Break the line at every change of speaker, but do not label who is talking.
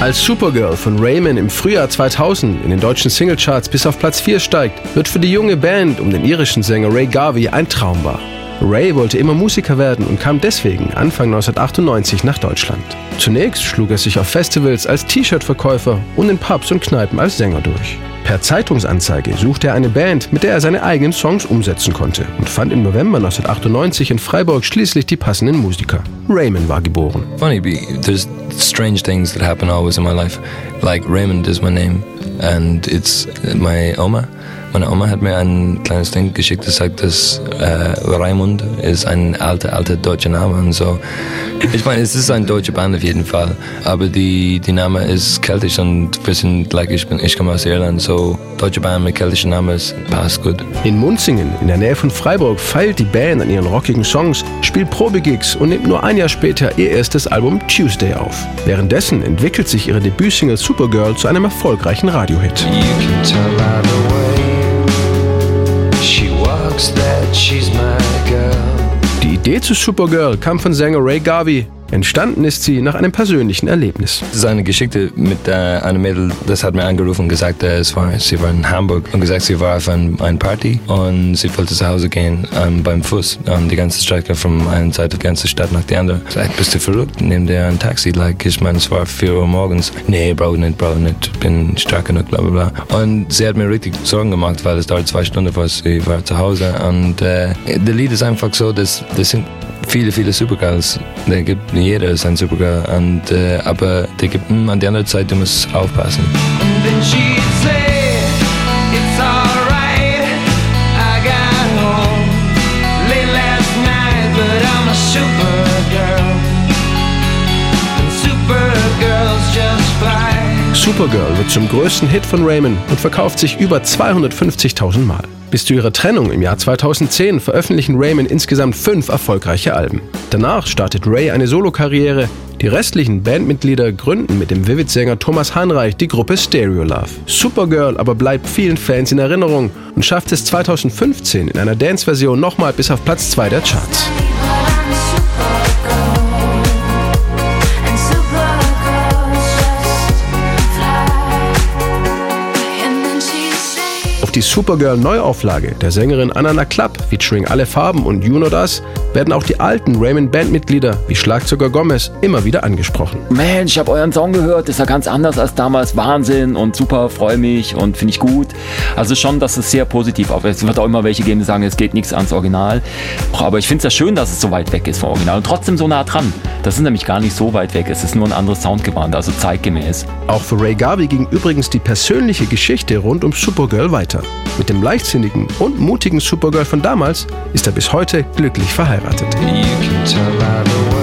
Als Supergirl von Raymond im Frühjahr 2000 in den deutschen Singlecharts bis auf Platz 4 steigt, wird für die junge Band um den irischen Sänger Ray Garvey ein Traum wahr. Ray wollte immer Musiker werden und kam deswegen Anfang 1998 nach Deutschland. Zunächst schlug er sich auf Festivals als T-Shirt-Verkäufer und in Pubs und Kneipen als Sänger durch. Per Zeitungsanzeige suchte er eine Band, mit der er seine eigenen Songs umsetzen konnte und fand im November 1998 in Freiburg schließlich die passenden Musiker. Raymond war geboren.
Funny, there's strange things that happen always in my life. Like Raymond is my name, and it's my Oma. Meine Oma hat mir ein kleines Ding geschickt, das sagt, dass äh, Raimund ist ein alter, alter deutscher Name und so. Ich meine, es ist ein deutscher Band auf jeden Fall, aber die, die Name ist keltisch und wir sind, like ich bin, ich komme aus Irland, so deutsche Band mit keltischen Namen passt gut.
In Munzingen, in der Nähe von Freiburg, feilt die Band an ihren rockigen Songs, spielt Probegigs und nimmt nur ein Jahr später ihr erstes Album Tuesday auf. Währenddessen entwickelt sich ihre Debütsingle Supergirl zu einem erfolgreichen Radiohit.
You can tell
Die Idee zu Supergirl kam von Sänger Ray Garvey. Entstanden ist sie nach einem persönlichen Erlebnis.
Seine Geschichte mit äh, einem Mädel, das hat mir angerufen und gesagt, äh, es war, sie war in Hamburg und gesagt, sie war auf ein, ein Party und sie wollte zu Hause gehen ähm, beim Fuß ähm, die ganze Strecke von einer Seite der ganzen Stadt nach der anderen. Ich sag, bist du verrückt? Nimm dir ein Taxi. Like, ich meine, es war 4 Uhr morgens. Nee, Bro, nicht, Bro, nicht. Bin stark genug, bla bla bla. Und sie hat mir richtig Sorgen gemacht, weil es dauert zwei Stunden, vor sie war zu Hause. Und äh, der Lied ist einfach so, dass das sind viele, viele Supergirls. Da gibt jeder ist ein Supergirl. Und, äh, aber der gibt, hm, an der anderen Seite, du musst aufpassen.
Supergirl
wird zum größten Hit von Raymond und verkauft sich über 250.000 Mal. Bis zu ihrer Trennung im Jahr 2010 veröffentlichen Raymond insgesamt fünf erfolgreiche Alben. Danach startet Ray eine Solokarriere. Die restlichen Bandmitglieder gründen mit dem Vivid-Sänger Thomas Hanreich die Gruppe Stereo Love. Supergirl aber bleibt vielen Fans in Erinnerung und schafft es 2015 in einer Dance-Version nochmal bis auf Platz 2 der Charts. Auf die Supergirl-Neuauflage der Sängerin Anna Klapp featuring Alle Farben und You Know Das werden auch die alten Raymond-Bandmitglieder wie Schlagzeuger Gomez immer wieder angesprochen.
Mensch, ich habe euren Song gehört, ist ja ganz anders als damals. Wahnsinn und super, freue mich und finde ich gut. Also schon, dass es sehr positiv auf. Es wird auch immer welche geben, die sagen, es geht nichts ans Original. Aber ich finde es ja schön, dass es so weit weg ist vom Original und trotzdem so nah dran. Das ist nämlich gar nicht so weit weg. Es ist nur ein anderes Sound gewandert, also zeitgemäß.
Auch für Ray Garvey ging übrigens die persönliche Geschichte rund um Supergirl weiter. Mit dem leichtsinnigen und mutigen Supergirl von damals ist er bis heute glücklich verheiratet.
You